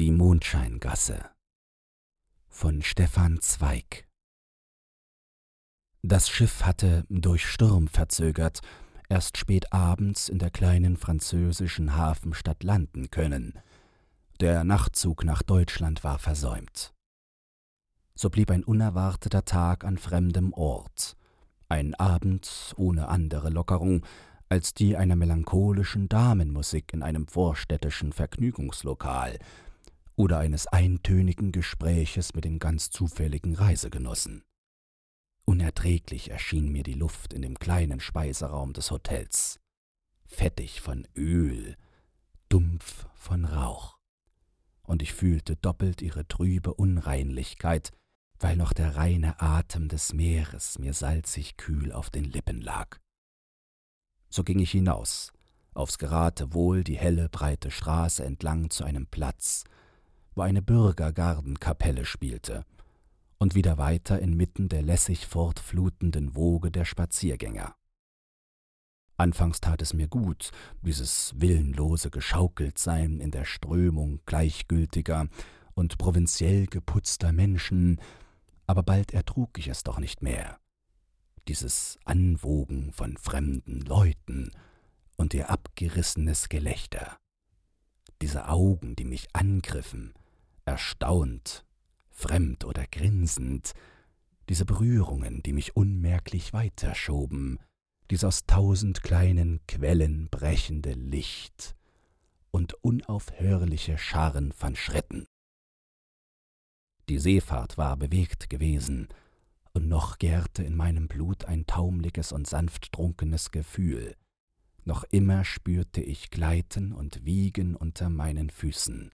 Die Mondscheingasse von Stefan Zweig Das Schiff hatte, durch Sturm verzögert, erst spät abends in der kleinen französischen Hafenstadt landen können. Der Nachtzug nach Deutschland war versäumt. So blieb ein unerwarteter Tag an fremdem Ort, ein Abend ohne andere Lockerung als die einer melancholischen Damenmusik in einem vorstädtischen Vergnügungslokal oder eines eintönigen Gespräches mit den ganz zufälligen Reisegenossen. Unerträglich erschien mir die Luft in dem kleinen Speiseraum des Hotels, fettig von Öl, dumpf von Rauch, und ich fühlte doppelt ihre trübe Unreinlichkeit, weil noch der reine Atem des Meeres mir salzig kühl auf den Lippen lag. So ging ich hinaus, aufs Geratewohl die helle, breite Straße entlang zu einem Platz, wo eine Bürgergardenkapelle spielte, und wieder weiter inmitten der lässig fortflutenden Woge der Spaziergänger. Anfangs tat es mir gut, dieses willenlose Geschaukeltsein in der Strömung gleichgültiger und provinziell geputzter Menschen, aber bald ertrug ich es doch nicht mehr dieses Anwogen von fremden Leuten und ihr abgerissenes Gelächter, diese Augen, die mich angriffen, erstaunt, fremd oder grinsend, diese Berührungen, die mich unmerklich weiterschoben, dies aus tausend kleinen Quellen brechende Licht und unaufhörliche Scharren von Schritten. Die Seefahrt war bewegt gewesen, und noch gärte in meinem Blut ein taumliges und sanft trunkenes Gefühl. Noch immer spürte ich Gleiten und Wiegen unter meinen Füßen.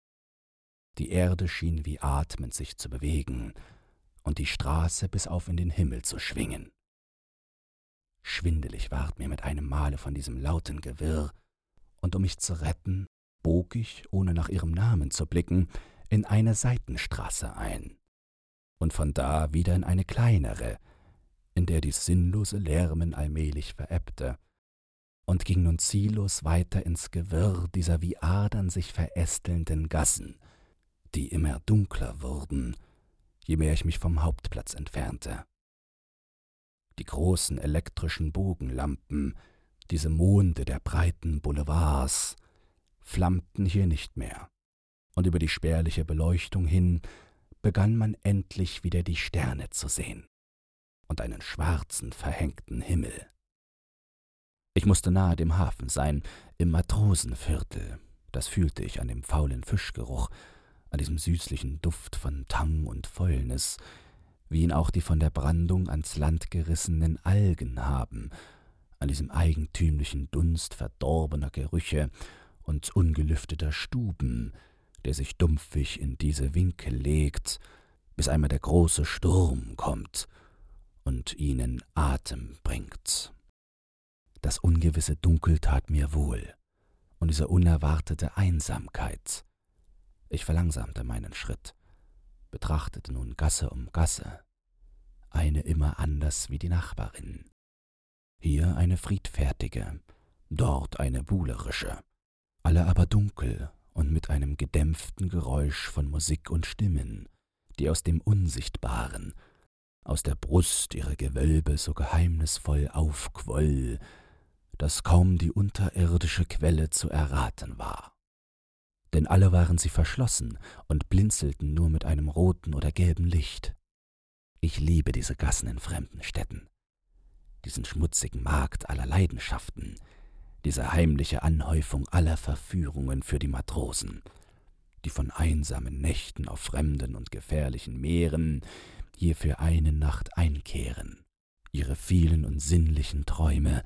Die Erde schien wie atmend sich zu bewegen und die Straße bis auf in den Himmel zu schwingen. Schwindelig ward mir mit einem Male von diesem lauten Gewirr, und um mich zu retten, bog ich, ohne nach ihrem Namen zu blicken, in eine Seitenstraße ein und von da wieder in eine kleinere, in der die sinnlose Lärmen allmählich verebbte, und ging nun ziellos weiter ins Gewirr dieser wie Adern sich verästelnden Gassen, die immer dunkler wurden, je mehr ich mich vom Hauptplatz entfernte. Die großen elektrischen Bogenlampen, diese Monde der breiten Boulevards, flammten hier nicht mehr, und über die spärliche Beleuchtung hin begann man endlich wieder die Sterne zu sehen und einen schwarzen, verhängten Himmel. Ich musste nahe dem Hafen sein, im Matrosenviertel, das fühlte ich an dem faulen Fischgeruch, an diesem süßlichen Duft von Tang und Fäulnis, wie ihn auch die von der Brandung ans Land gerissenen Algen haben, an diesem eigentümlichen Dunst verdorbener Gerüche und ungelüfteter Stuben, der sich dumpfig in diese Winkel legt, bis einmal der große Sturm kommt und ihnen Atem bringt. Das ungewisse Dunkel tat mir wohl, und diese unerwartete Einsamkeit. Ich verlangsamte meinen Schritt, betrachtete nun Gasse um Gasse, eine immer anders wie die Nachbarin. Hier eine friedfertige, dort eine buhlerische, alle aber dunkel und mit einem gedämpften Geräusch von Musik und Stimmen, die aus dem Unsichtbaren, aus der Brust ihrer Gewölbe so geheimnisvoll aufquoll, dass kaum die unterirdische Quelle zu erraten war. Denn alle waren sie verschlossen und blinzelten nur mit einem roten oder gelben Licht. Ich liebe diese Gassen in fremden Städten, diesen schmutzigen Markt aller Leidenschaften, diese heimliche Anhäufung aller Verführungen für die Matrosen, die von einsamen Nächten auf fremden und gefährlichen Meeren hier für eine Nacht einkehren, ihre vielen und sinnlichen Träume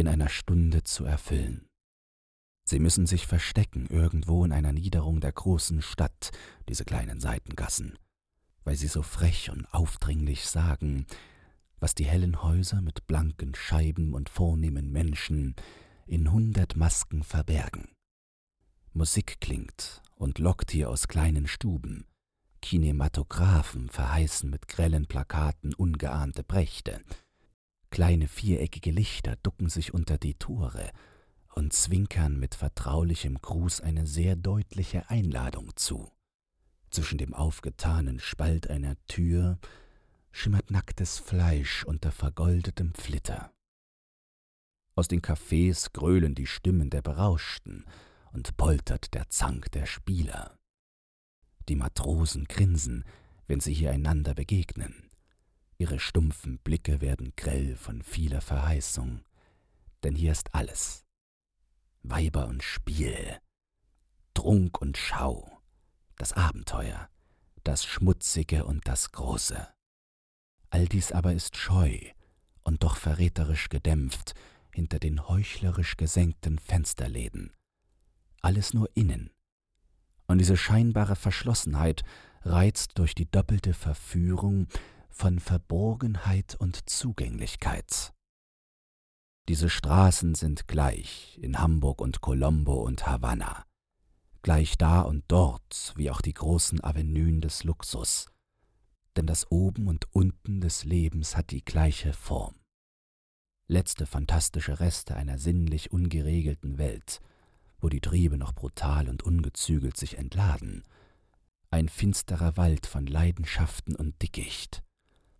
in einer Stunde zu erfüllen. Sie müssen sich verstecken irgendwo in einer Niederung der großen Stadt, diese kleinen Seitengassen, weil sie so frech und aufdringlich sagen, was die hellen Häuser mit blanken Scheiben und vornehmen Menschen in hundert Masken verbergen. Musik klingt und lockt hier aus kleinen Stuben. Kinematographen verheißen mit grellen Plakaten ungeahnte Brächte. Kleine viereckige Lichter ducken sich unter die Tore und zwinkern mit vertraulichem Gruß eine sehr deutliche Einladung zu. Zwischen dem aufgetanen Spalt einer Tür schimmert nacktes Fleisch unter vergoldetem Flitter. Aus den Cafés gröhlen die Stimmen der Berauschten und poltert der Zank der Spieler. Die Matrosen grinsen, wenn sie hier einander begegnen. Ihre stumpfen Blicke werden grell von vieler Verheißung, denn hier ist alles. Weiber und Spiel, Trunk und Schau, das Abenteuer, das Schmutzige und das Große. All dies aber ist scheu und doch verräterisch gedämpft hinter den heuchlerisch gesenkten Fensterläden. Alles nur innen. Und diese scheinbare Verschlossenheit reizt durch die doppelte Verführung von Verborgenheit und Zugänglichkeit. Diese Straßen sind gleich in Hamburg und Colombo und Havanna, gleich da und dort wie auch die großen Avenuen des Luxus, denn das Oben und Unten des Lebens hat die gleiche Form. Letzte fantastische Reste einer sinnlich ungeregelten Welt, wo die Triebe noch brutal und ungezügelt sich entladen, ein finsterer Wald von Leidenschaften und Dickicht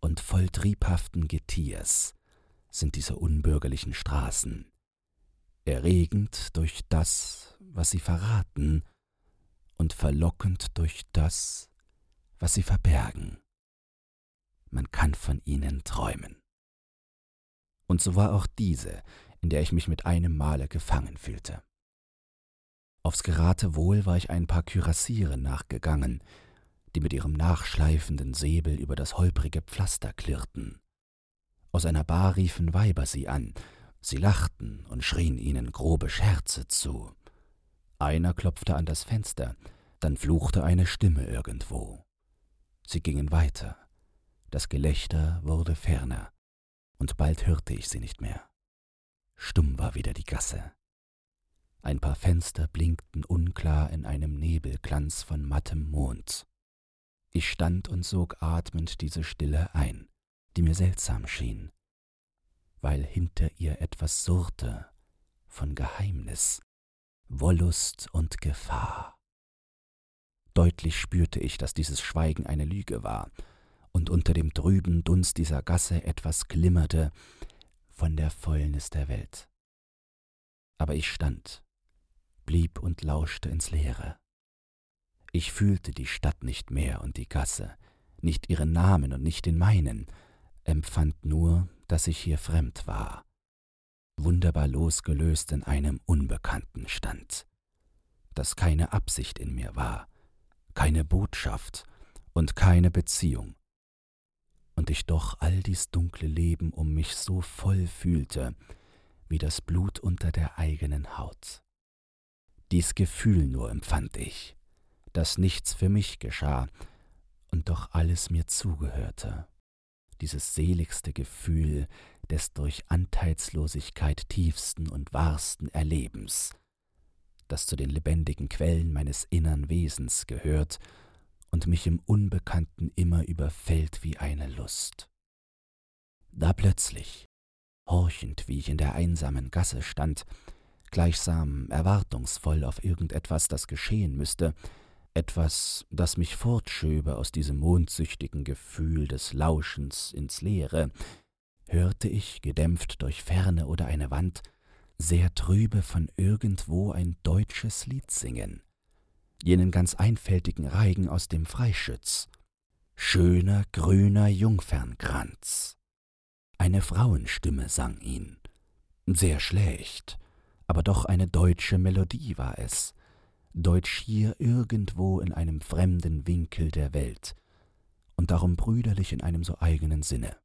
und voll triebhaften Getiers sind diese unbürgerlichen Straßen, erregend durch das, was sie verraten, und verlockend durch das, was sie verbergen man kann von ihnen träumen. Und so war auch diese, in der ich mich mit einem Male gefangen fühlte. Aufs Geratewohl war ich ein paar Kürassiere nachgegangen, die mit ihrem nachschleifenden Säbel über das holprige Pflaster klirrten. Aus einer Bar riefen Weiber sie an, sie lachten und schrien ihnen grobe Scherze zu. Einer klopfte an das Fenster, dann fluchte eine Stimme irgendwo. Sie gingen weiter, das Gelächter wurde ferner, und bald hörte ich sie nicht mehr. Stumm war wieder die Gasse. Ein paar Fenster blinkten unklar in einem Nebelglanz von mattem Mond. Ich stand und sog atmend diese Stille ein, die mir seltsam schien, weil hinter ihr etwas surrte von Geheimnis, Wollust und Gefahr. Deutlich spürte ich, dass dieses Schweigen eine Lüge war, und unter dem trüben Dunst dieser Gasse etwas glimmerte von der Fäulnis der Welt. Aber ich stand, blieb und lauschte ins Leere. Ich fühlte die Stadt nicht mehr und die Gasse, nicht ihren Namen und nicht den meinen, empfand nur, dass ich hier fremd war, wunderbar losgelöst in einem Unbekannten stand, dass keine Absicht in mir war, keine Botschaft und keine Beziehung, und ich doch all dies dunkle Leben um mich so voll fühlte, wie das Blut unter der eigenen Haut. Dies Gefühl nur empfand ich, dass nichts für mich geschah und doch alles mir zugehörte, dieses seligste Gefühl des durch Anteilslosigkeit tiefsten und wahrsten Erlebens, das zu den lebendigen Quellen meines innern Wesens gehört und mich im Unbekannten immer überfällt wie eine Lust. Da plötzlich, horchend, wie ich in der einsamen Gasse stand, gleichsam erwartungsvoll auf irgendetwas, das geschehen müsste, etwas, das mich fortschöbe aus diesem mondsüchtigen Gefühl des Lauschens ins Leere, hörte ich, gedämpft durch Ferne oder eine Wand, sehr trübe von irgendwo ein deutsches Lied singen jenen ganz einfältigen Reigen aus dem Freischütz. Schöner grüner Jungfernkranz. Eine Frauenstimme sang ihn. Sehr schlecht, aber doch eine deutsche Melodie war es. Deutsch hier irgendwo in einem fremden Winkel der Welt und darum brüderlich in einem so eigenen Sinne.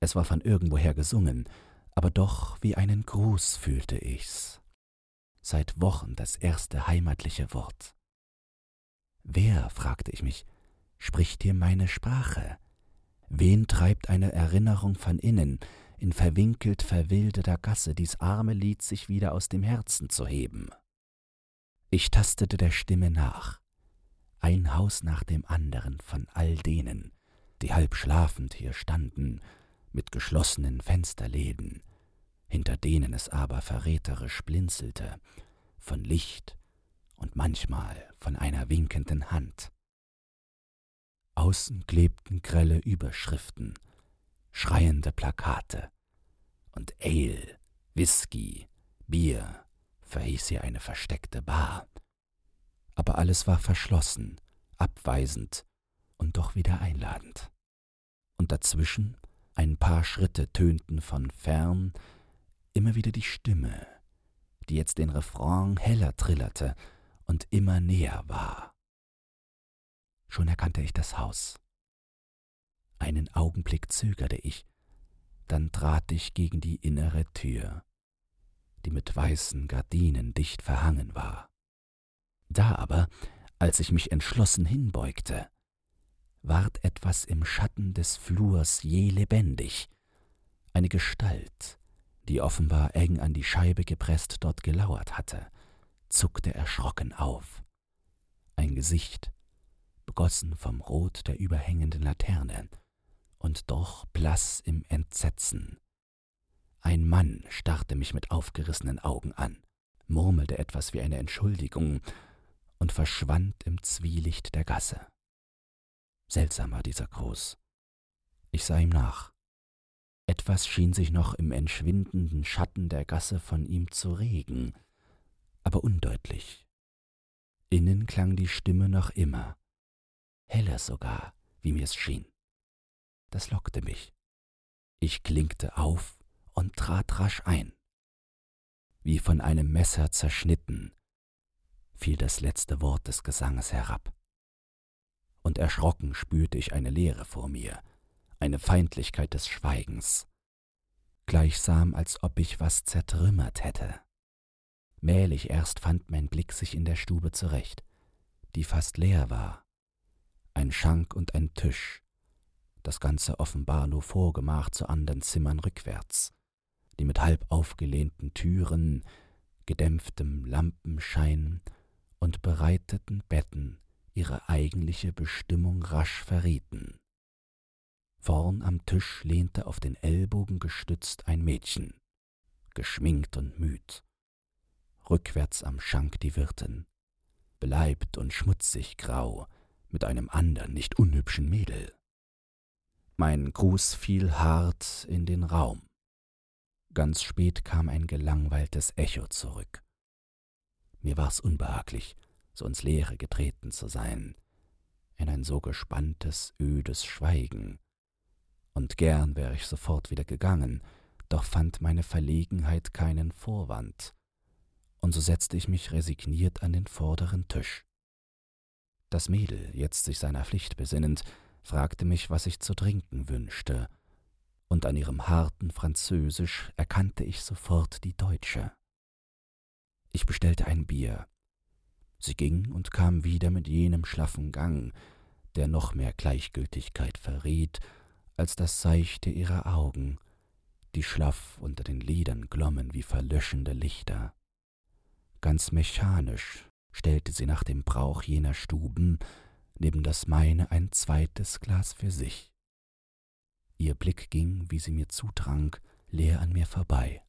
Es war von irgendwoher gesungen, aber doch wie einen Gruß fühlte ich's. Seit Wochen das erste heimatliche Wort. Wer, fragte ich mich, spricht hier meine Sprache? Wen treibt eine Erinnerung von innen, in verwinkelt verwilderter Gasse dies arme Lied sich wieder aus dem Herzen zu heben? Ich tastete der Stimme nach. Ein Haus nach dem anderen von all denen, die halb schlafend hier standen, mit geschlossenen Fensterläden, hinter denen es aber verräterisch blinzelte, von Licht und manchmal von einer winkenden Hand. Außen klebten grelle Überschriften, schreiende Plakate, und Ale, Whisky, Bier verhieß hier eine versteckte Bar. Aber alles war verschlossen, abweisend und doch wieder einladend. Und dazwischen, ein paar Schritte tönten von fern, immer wieder die Stimme, die jetzt den Refrain heller trillerte und immer näher war. Schon erkannte ich das Haus. Einen Augenblick zögerte ich, dann trat ich gegen die innere Tür, die mit weißen Gardinen dicht verhangen war. Da aber, als ich mich entschlossen hinbeugte, ward etwas im Schatten des Flurs je lebendig, eine Gestalt, die offenbar eng an die Scheibe gepresst dort gelauert hatte, zuckte erschrocken auf. Ein Gesicht, begossen vom Rot der überhängenden Laterne, und doch blass im Entsetzen. Ein Mann starrte mich mit aufgerissenen Augen an, murmelte etwas wie eine Entschuldigung und verschwand im Zwielicht der Gasse. Seltsam war dieser Gruß. Ich sah ihm nach. Etwas schien sich noch im entschwindenden Schatten der Gasse von ihm zu regen, aber undeutlich. Innen klang die Stimme noch immer, heller sogar, wie mir's schien. Das lockte mich. Ich klinkte auf und trat rasch ein. Wie von einem Messer zerschnitten, fiel das letzte Wort des Gesanges herab. Und erschrocken spürte ich eine Leere vor mir, eine Feindlichkeit des Schweigens, gleichsam als ob ich was zertrümmert hätte. Mählich erst fand mein Blick sich in der Stube zurecht, die fast leer war. Ein Schank und ein Tisch, das Ganze offenbar nur Vorgemach zu anderen Zimmern rückwärts, die mit halb aufgelehnten Türen, gedämpftem Lampenschein und bereiteten Betten ihre eigentliche Bestimmung rasch verrieten. Vorn am Tisch lehnte auf den Ellbogen gestützt ein Mädchen, geschminkt und müd. Rückwärts am Schank die Wirtin, beleibt und schmutzig grau, mit einem andern, nicht unhübschen Mädel. Mein Gruß fiel hart in den Raum. Ganz spät kam ein gelangweiltes Echo zurück. Mir war's unbehaglich, so ins Leere getreten zu sein, in ein so gespanntes, ödes Schweigen, und gern wäre ich sofort wieder gegangen, doch fand meine Verlegenheit keinen Vorwand, und so setzte ich mich resigniert an den vorderen Tisch. Das Mädel, jetzt sich seiner Pflicht besinnend, fragte mich, was ich zu trinken wünschte, und an ihrem harten Französisch erkannte ich sofort die Deutsche. Ich bestellte ein Bier. Sie ging und kam wieder mit jenem schlaffen Gang, der noch mehr Gleichgültigkeit verriet als das Seichte ihrer Augen, die schlaff unter den Lidern glommen wie verlöschende Lichter. Ganz mechanisch stellte sie nach dem Brauch jener Stuben neben das meine ein zweites Glas für sich. Ihr Blick ging, wie sie mir zutrank, leer an mir vorbei.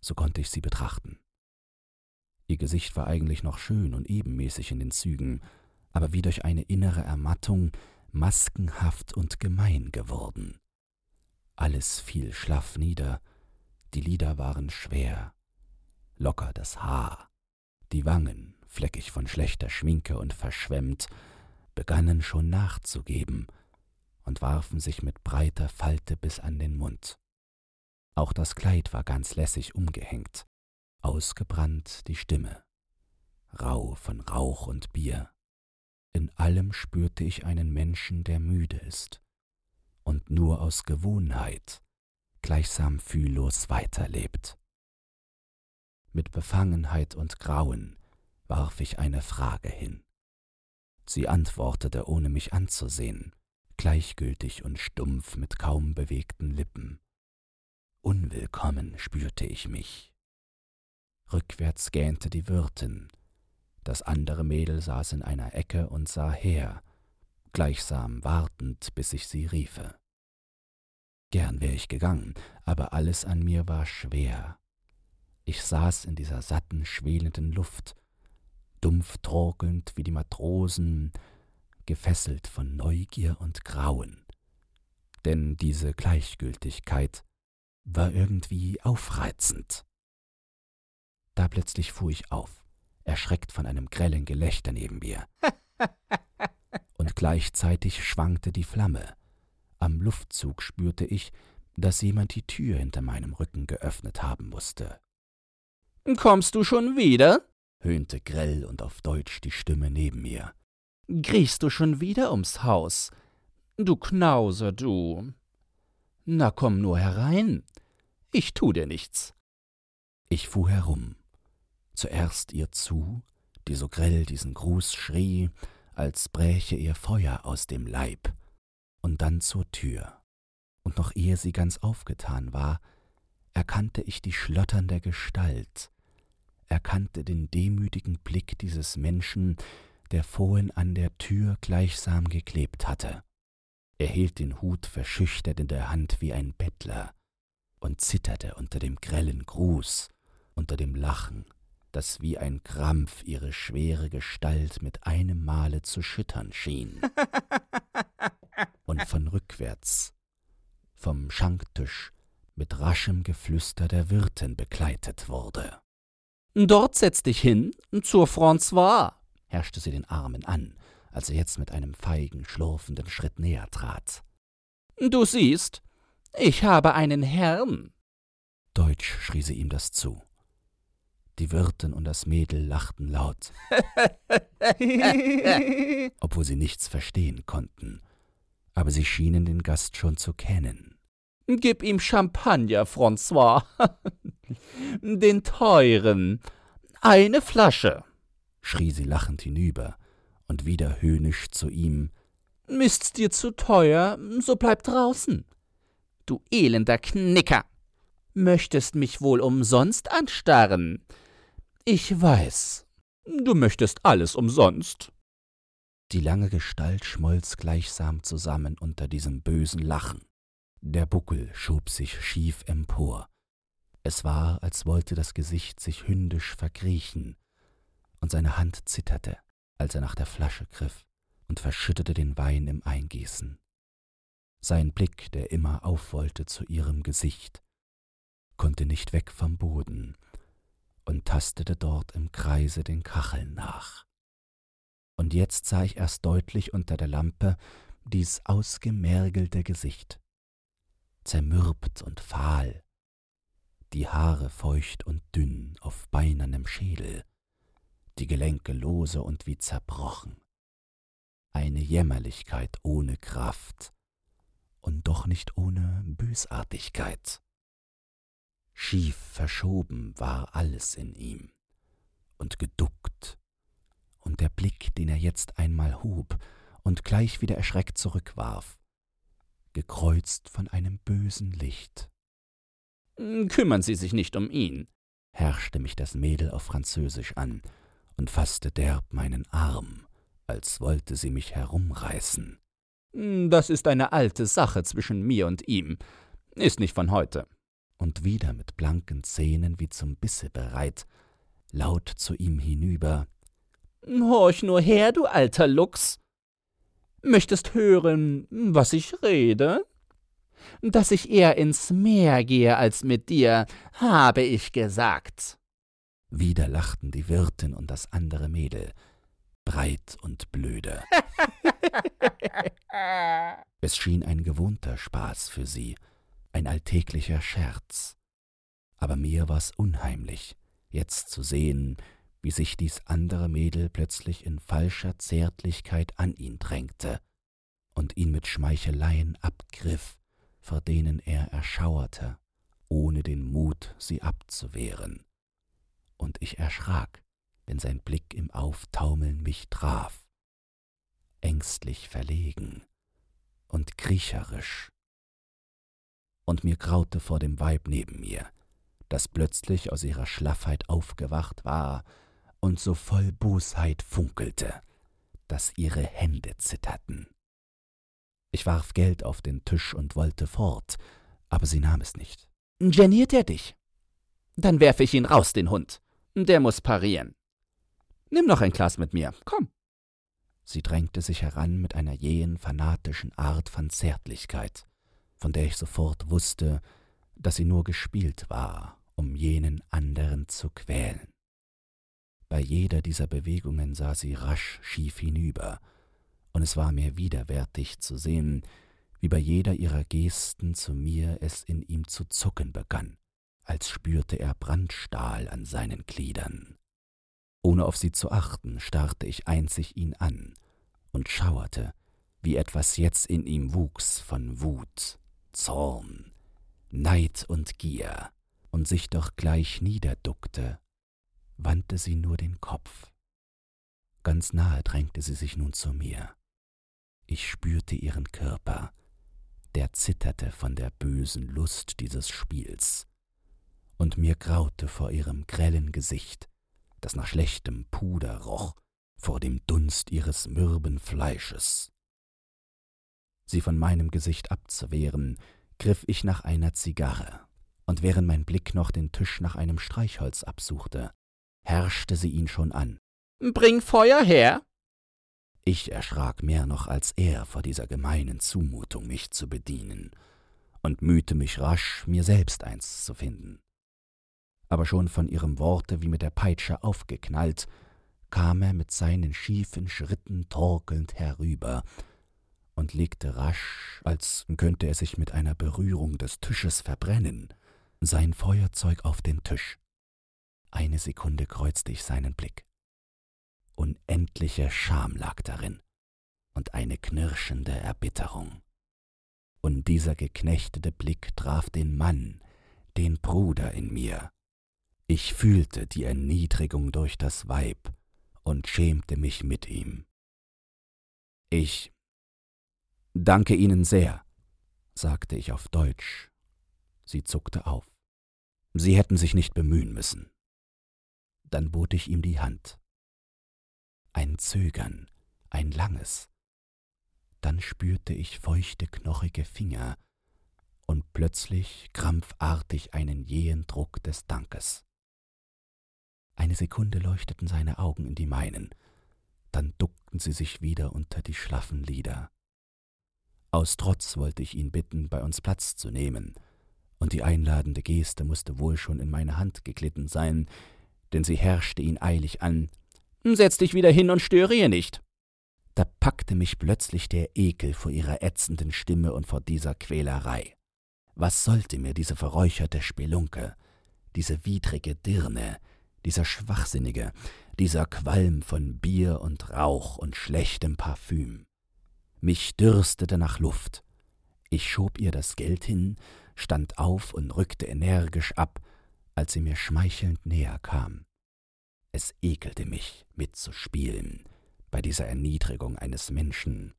So konnte ich sie betrachten. Ihr Gesicht war eigentlich noch schön und ebenmäßig in den Zügen, aber wie durch eine innere Ermattung maskenhaft und gemein geworden. Alles fiel schlaff nieder, die Lider waren schwer, locker das Haar, die Wangen, fleckig von schlechter Schminke und verschwemmt, begannen schon nachzugeben und warfen sich mit breiter Falte bis an den Mund. Auch das Kleid war ganz lässig umgehängt, ausgebrannt die Stimme, rau von Rauch und Bier. In allem spürte ich einen Menschen, der müde ist und nur aus Gewohnheit gleichsam fühllos weiterlebt. Mit Befangenheit und Grauen warf ich eine Frage hin. Sie antwortete, ohne mich anzusehen, gleichgültig und stumpf mit kaum bewegten Lippen. Unwillkommen spürte ich mich. Rückwärts gähnte die Wirtin, das andere Mädel saß in einer Ecke und sah her, gleichsam wartend, bis ich sie riefe. Gern wär ich gegangen, aber alles an mir war schwer. Ich saß in dieser satten, schwelenden Luft, dumpf torkelnd wie die Matrosen, gefesselt von Neugier und Grauen. Denn diese Gleichgültigkeit war irgendwie aufreizend. Da plötzlich fuhr ich auf, erschreckt von einem grellen Gelächter neben mir. Und gleichzeitig schwankte die Flamme. Am Luftzug spürte ich, dass jemand die Tür hinter meinem Rücken geöffnet haben musste. Kommst du schon wieder? höhnte grell und auf Deutsch die Stimme neben mir. Kriechst du schon wieder ums Haus? Du Knauser, du. Na komm nur herein. Ich tu dir nichts. Ich fuhr herum. Zuerst ihr zu, die so grell diesen Gruß schrie, als bräche ihr Feuer aus dem Leib, und dann zur Tür. Und noch ehe sie ganz aufgetan war, erkannte ich die schlotternde Gestalt, erkannte den demütigen Blick dieses Menschen, der vorhin an der Tür gleichsam geklebt hatte. Er hielt den Hut verschüchtert in der Hand wie ein Bettler und zitterte unter dem grellen Gruß, unter dem Lachen, das wie ein Krampf ihre schwere Gestalt mit einem Male zu schüttern schien. Und von rückwärts, vom Schanktisch, mit raschem Geflüster der Wirtin begleitet wurde. Dort setz dich hin, zur François, herrschte sie den Armen an, als er jetzt mit einem feigen, schlurfenden Schritt näher trat. Du siehst, ich habe einen Herrn. Deutsch schrie sie ihm das zu. Die Wirtin und das Mädel lachten laut, obwohl sie nichts verstehen konnten, aber sie schienen den Gast schon zu kennen. Gib ihm Champagner, François. Den teuren. Eine Flasche, schrie sie lachend hinüber und wieder höhnisch zu ihm. Ist's dir zu teuer, so bleib draußen. Du elender Knicker. Möchtest mich wohl umsonst anstarren? Ich weiß, du möchtest alles umsonst. Die lange Gestalt schmolz gleichsam zusammen unter diesem bösen Lachen. Der Buckel schob sich schief empor. Es war, als wollte das Gesicht sich hündisch verkriechen, und seine Hand zitterte, als er nach der Flasche griff und verschüttete den Wein im Eingießen. Sein Blick, der immer aufwollte zu ihrem Gesicht, konnte nicht weg vom Boden und tastete dort im Kreise den Kacheln nach. Und jetzt sah ich erst deutlich unter der Lampe dies ausgemergelte Gesicht zermürbt und fahl, die Haare feucht und dünn auf beinernem Schädel, die Gelenke lose und wie zerbrochen. Eine Jämmerlichkeit ohne Kraft und doch nicht ohne Bösartigkeit. Schief verschoben war alles in ihm und geduckt, und der Blick, den er jetzt einmal hob und gleich wieder erschreckt zurückwarf, gekreuzt von einem bösen Licht. Kümmern Sie sich nicht um ihn, herrschte mich das Mädel auf Französisch an und fasste derb meinen Arm, als wollte sie mich herumreißen. Das ist eine alte Sache zwischen mir und ihm, ist nicht von heute. Und wieder mit blanken Zähnen wie zum Bisse bereit, laut zu ihm hinüber. Horch nur her, du alter Luchs! Möchtest hören, was ich rede? Dass ich eher ins Meer gehe als mit dir, habe ich gesagt. Wieder lachten die Wirtin und das andere Mädel, breit und blöde. es schien ein gewohnter Spaß für sie, ein alltäglicher Scherz. Aber mir war's unheimlich, jetzt zu sehen, wie sich dies andere Mädel plötzlich in falscher Zärtlichkeit an ihn drängte und ihn mit Schmeicheleien abgriff, vor denen er erschauerte, ohne den Mut, sie abzuwehren. Und ich erschrak, wenn sein Blick im Auftaumeln mich traf, ängstlich verlegen und kriecherisch. Und mir graute vor dem Weib neben mir, das plötzlich aus ihrer Schlaffheit aufgewacht war und so voll Bosheit funkelte, dass ihre Hände zitterten. Ich warf Geld auf den Tisch und wollte fort, aber sie nahm es nicht. Geniert er dich? Dann werfe ich ihn raus, den Hund. Der muss parieren. Nimm noch ein Glas mit mir, komm. Sie drängte sich heran mit einer jähen, fanatischen Art von Zärtlichkeit, von der ich sofort wusste, dass sie nur gespielt war, um jenen anderen zu quälen. Bei jeder dieser Bewegungen sah sie rasch schief hinüber, und es war mir widerwärtig zu sehen, wie bei jeder ihrer Gesten zu mir es in ihm zu zucken begann, als spürte er Brandstahl an seinen Gliedern. Ohne auf sie zu achten, starrte ich einzig ihn an und schauerte, wie etwas jetzt in ihm wuchs von Wut, Zorn, Neid und Gier, und sich doch gleich niederduckte, wandte sie nur den Kopf. Ganz nahe drängte sie sich nun zu mir. Ich spürte ihren Körper, der zitterte von der bösen Lust dieses Spiels, und mir graute vor ihrem grellen Gesicht, das nach schlechtem Puder roch, vor dem Dunst ihres mürben Fleisches. Sie von meinem Gesicht abzuwehren, griff ich nach einer Zigarre, und während mein Blick noch den Tisch nach einem Streichholz absuchte, herrschte sie ihn schon an. Bring Feuer her! Ich erschrak mehr noch als er vor dieser gemeinen Zumutung, mich zu bedienen, und mühte mich rasch, mir selbst eins zu finden. Aber schon von ihrem Worte wie mit der Peitsche aufgeknallt, kam er mit seinen schiefen Schritten torkelnd herüber und legte rasch, als könnte er sich mit einer Berührung des Tisches verbrennen, sein Feuerzeug auf den Tisch. Eine Sekunde kreuzte ich seinen Blick. Unendliche Scham lag darin und eine knirschende Erbitterung. Und dieser geknechtete Blick traf den Mann, den Bruder in mir. Ich fühlte die Erniedrigung durch das Weib und schämte mich mit ihm. Ich danke Ihnen sehr, sagte ich auf Deutsch. Sie zuckte auf. Sie hätten sich nicht bemühen müssen. Dann bot ich ihm die Hand ein Zögern, ein langes. Dann spürte ich feuchte, knochige Finger und plötzlich krampfartig einen jähen Druck des Dankes. Eine Sekunde leuchteten seine Augen in die meinen, dann duckten sie sich wieder unter die schlaffen Lider. Aus Trotz wollte ich ihn bitten, bei uns Platz zu nehmen, und die einladende Geste musste wohl schon in meine Hand geglitten sein, denn sie herrschte ihn eilig an, Setz dich wieder hin und störe ihr nicht. Da packte mich plötzlich der Ekel vor ihrer ätzenden Stimme und vor dieser Quälerei. Was sollte mir diese verräucherte Spelunke, diese widrige Dirne, dieser Schwachsinnige, dieser Qualm von Bier und Rauch und schlechtem Parfüm? Mich dürstete nach Luft. Ich schob ihr das Geld hin, stand auf und rückte energisch ab, als sie mir schmeichelnd näher kam. Es ekelte mich, mitzuspielen bei dieser Erniedrigung eines Menschen,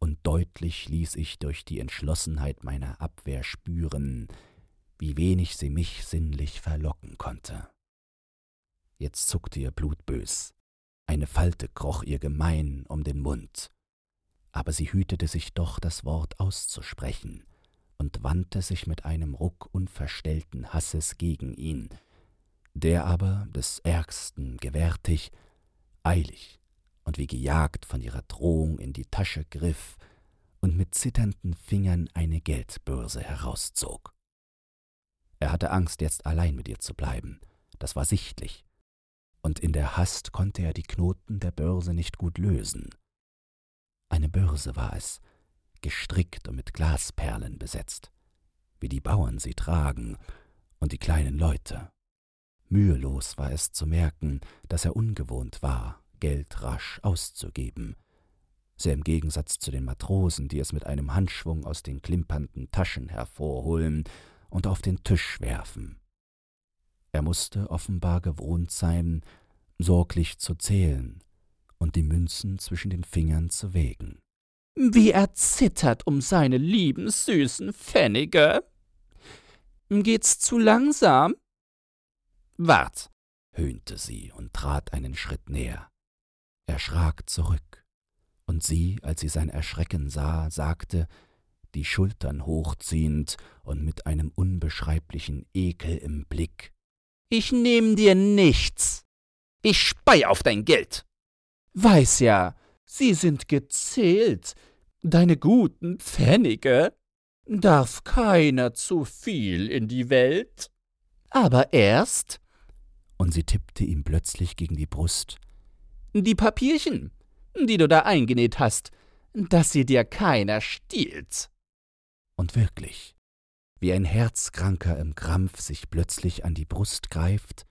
und deutlich ließ ich durch die Entschlossenheit meiner Abwehr spüren, wie wenig sie mich sinnlich verlocken konnte. Jetzt zuckte ihr Blut bös, eine Falte kroch ihr gemein um den Mund, aber sie hütete sich doch, das Wort auszusprechen, und wandte sich mit einem Ruck unverstellten Hasses gegen ihn, der aber des Ärgsten gewärtig, eilig und wie gejagt von ihrer Drohung in die Tasche griff und mit zitternden Fingern eine Geldbörse herauszog. Er hatte Angst, jetzt allein mit ihr zu bleiben, das war sichtlich, und in der Hast konnte er die Knoten der Börse nicht gut lösen. Eine Börse war es, gestrickt und mit Glasperlen besetzt, wie die Bauern sie tragen und die kleinen Leute. Mühelos war es zu merken, dass er ungewohnt war, Geld rasch auszugeben. Sehr im Gegensatz zu den Matrosen, die es mit einem Handschwung aus den klimpernden Taschen hervorholen und auf den Tisch werfen. Er musste offenbar gewohnt sein, sorglich zu zählen und die Münzen zwischen den Fingern zu wägen. Wie er zittert um seine lieben süßen Pfennige. Geht's zu langsam? Wart, höhnte sie und trat einen Schritt näher. Er schrak zurück, und sie, als sie sein Erschrecken sah, sagte, die Schultern hochziehend und mit einem unbeschreiblichen Ekel im Blick Ich nehm dir nichts. Ich spei auf dein Geld. Weiß ja, Sie sind gezählt, deine guten Pfennige. Darf keiner zu viel in die Welt. Aber erst, und sie tippte ihm plötzlich gegen die Brust, die Papierchen, die du da eingenäht hast, dass sie dir keiner stiehlt. Und wirklich, wie ein Herzkranker im Krampf sich plötzlich an die Brust greift,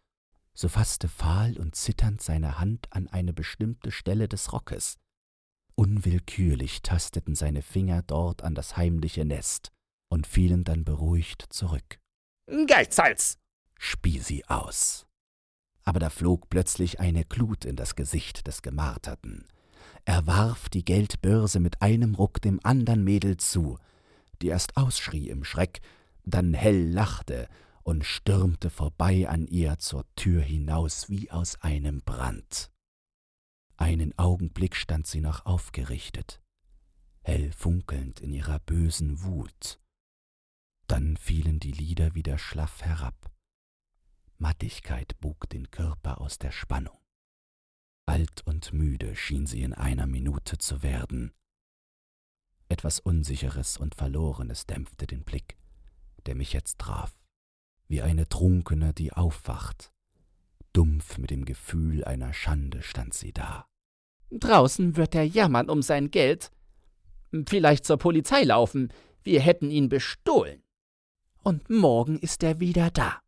so fasste fahl und zitternd seine Hand an eine bestimmte Stelle des Rockes. Unwillkürlich tasteten seine Finger dort an das heimliche Nest und fielen dann beruhigt zurück. Geizhals! spie sie aus. Aber da flog plötzlich eine Glut in das Gesicht des Gemarterten. Er warf die Geldbörse mit einem Ruck dem andern Mädel zu, die erst ausschrie im Schreck, dann hell lachte und stürmte vorbei an ihr zur Tür hinaus wie aus einem Brand. Einen Augenblick stand sie noch aufgerichtet, hell funkelnd in ihrer bösen Wut. Dann fielen die Lider wieder schlaff herab. Mattigkeit bog den Körper aus der Spannung. Alt und müde schien sie in einer Minute zu werden. Etwas Unsicheres und Verlorenes dämpfte den Blick, der mich jetzt traf, wie eine Trunkene, die aufwacht. Dumpf mit dem Gefühl einer Schande stand sie da. Draußen wird er jammern um sein Geld. Vielleicht zur Polizei laufen, wir hätten ihn bestohlen. Und morgen ist er wieder da.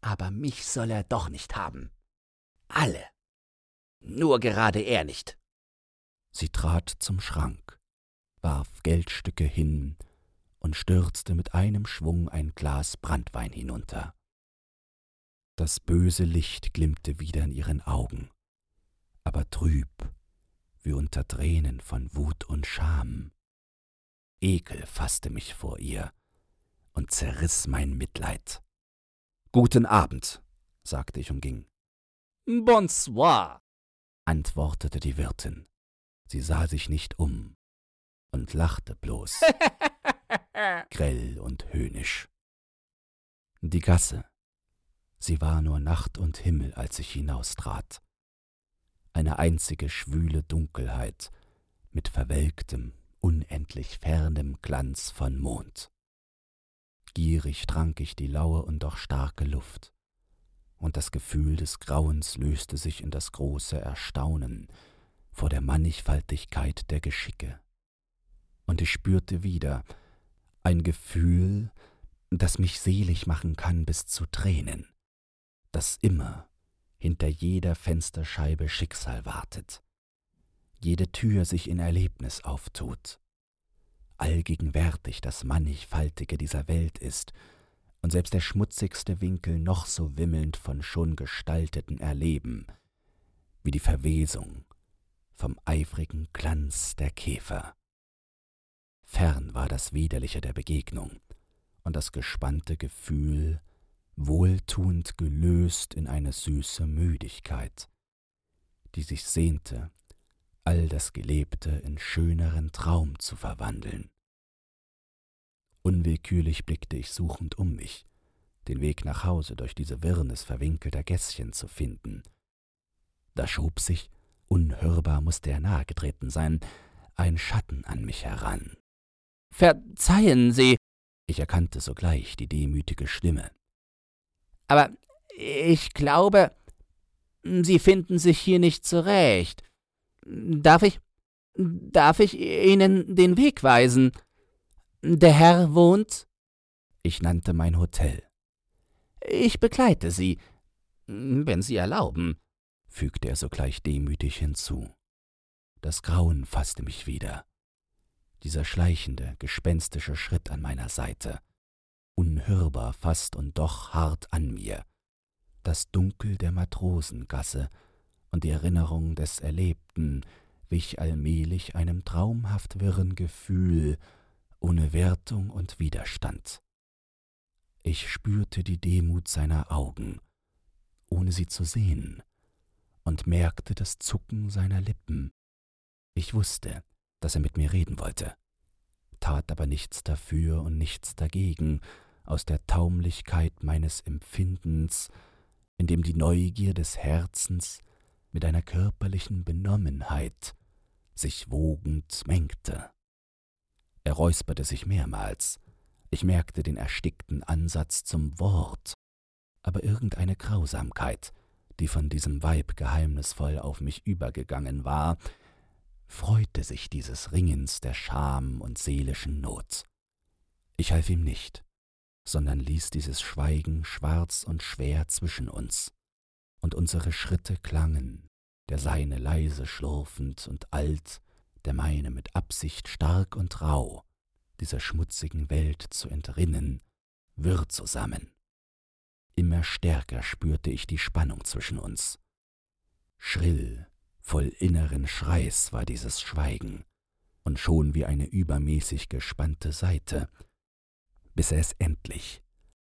Aber mich soll er doch nicht haben. Alle. Nur gerade er nicht. Sie trat zum Schrank, warf Geldstücke hin und stürzte mit einem Schwung ein Glas Brandwein hinunter. Das böse Licht glimmte wieder in ihren Augen, aber trüb, wie unter Tränen von Wut und Scham. Ekel fasste mich vor ihr und zerriss mein Mitleid. Guten Abend, sagte ich und ging. Bonsoir, antwortete die Wirtin. Sie sah sich nicht um und lachte bloß, grell und höhnisch. Die Gasse. Sie war nur Nacht und Himmel, als ich hinaustrat. Eine einzige schwüle Dunkelheit mit verwelktem, unendlich fernem Glanz von Mond. Gierig trank ich die laue und doch starke Luft und das Gefühl des Grauens löste sich in das große Erstaunen vor der Mannigfaltigkeit der Geschicke. Und ich spürte wieder ein Gefühl, das mich selig machen kann bis zu Tränen, das immer hinter jeder Fensterscheibe Schicksal wartet, jede Tür sich in Erlebnis auftut, allgegenwärtig das Mannigfaltige dieser Welt ist und selbst der schmutzigste Winkel noch so wimmelnd von schon gestalteten Erleben, wie die Verwesung vom eifrigen Glanz der Käfer. Fern war das Widerliche der Begegnung und das gespannte Gefühl, wohltuend gelöst in eine süße Müdigkeit, die sich sehnte, all das Gelebte in schöneren Traum zu verwandeln. Unwillkürlich blickte ich suchend um mich, den Weg nach Hause durch diese Wirrnis verwinkelter Gässchen zu finden. Da schob sich, unhörbar musste er nahegetreten sein, ein Schatten an mich heran. Verzeihen Sie, ich erkannte sogleich die demütige Stimme. Aber ich glaube, Sie finden sich hier nicht zurecht. Darf ich, darf ich Ihnen den Weg weisen? Der Herr wohnt? Ich nannte mein Hotel. Ich begleite Sie, wenn Sie erlauben, fügte er sogleich demütig hinzu. Das Grauen fasste mich wieder. Dieser schleichende, gespenstische Schritt an meiner Seite, unhörbar fast und doch hart an mir, das Dunkel der Matrosengasse und die Erinnerung des Erlebten wich allmählich einem traumhaft wirren Gefühl, ohne Wertung und Widerstand. Ich spürte die Demut seiner Augen, ohne sie zu sehen, und merkte das Zucken seiner Lippen. Ich wusste, dass er mit mir reden wollte, tat aber nichts dafür und nichts dagegen, aus der Taumlichkeit meines Empfindens, in dem die Neugier des Herzens mit einer körperlichen Benommenheit sich wogend mengte. Er räusperte sich mehrmals, ich merkte den erstickten Ansatz zum Wort, aber irgendeine Grausamkeit, die von diesem Weib geheimnisvoll auf mich übergegangen war, freute sich dieses Ringens der Scham und seelischen Not. Ich half ihm nicht, sondern ließ dieses Schweigen schwarz und schwer zwischen uns, und unsere Schritte klangen, der seine leise schlurfend und alt, der meine mit Absicht stark und rauh, dieser schmutzigen Welt zu entrinnen, wirr zusammen. Immer stärker spürte ich die Spannung zwischen uns. Schrill, voll inneren Schreis war dieses Schweigen, und schon wie eine übermäßig gespannte Saite, bis er es endlich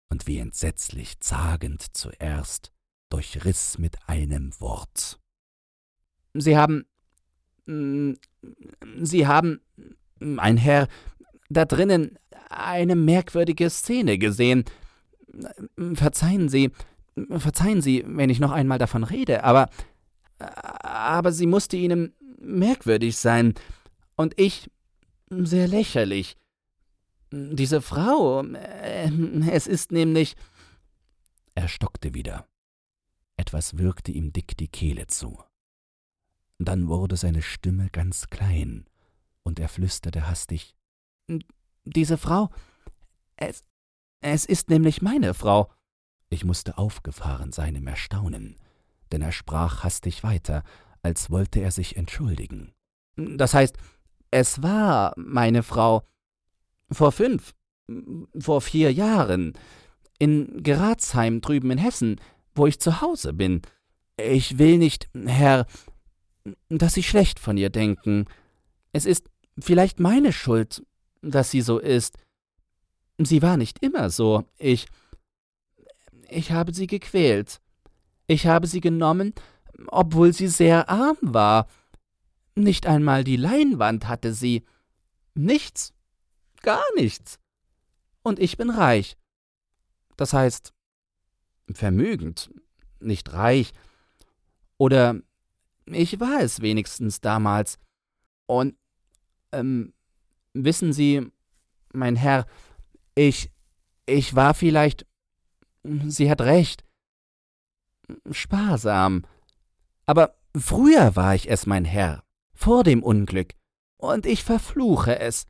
und wie entsetzlich zagend zuerst durchriss mit einem Wort. Sie haben. Mm, Sie haben, mein Herr, da drinnen eine merkwürdige Szene gesehen. Verzeihen Sie, verzeihen Sie, wenn ich noch einmal davon rede, aber. Aber sie musste Ihnen merkwürdig sein. Und ich sehr lächerlich. Diese Frau, äh, es ist nämlich. Er stockte wieder. Etwas würgte ihm dick die Kehle zu. Dann wurde seine Stimme ganz klein, und er flüsterte hastig diese Frau. Es. Es ist nämlich meine Frau. Ich musste aufgefahren sein im Erstaunen, denn er sprach hastig weiter, als wollte er sich entschuldigen. Das heißt, es war meine Frau. Vor fünf, vor vier Jahren, in Geratsheim drüben in Hessen, wo ich zu Hause bin. Ich will nicht, Herr, dass Sie schlecht von ihr denken. Es ist vielleicht meine Schuld, dass sie so ist. Sie war nicht immer so. Ich. Ich habe sie gequält. Ich habe sie genommen, obwohl sie sehr arm war. Nicht einmal die Leinwand hatte sie. Nichts. Gar nichts. Und ich bin reich. Das heißt, vermögend, nicht reich. Oder ich war es wenigstens damals. Und, ähm, Wissen Sie, mein Herr, ich. ich war vielleicht. Sie hat recht. Sparsam. Aber früher war ich es, mein Herr, vor dem Unglück, und ich verfluche es.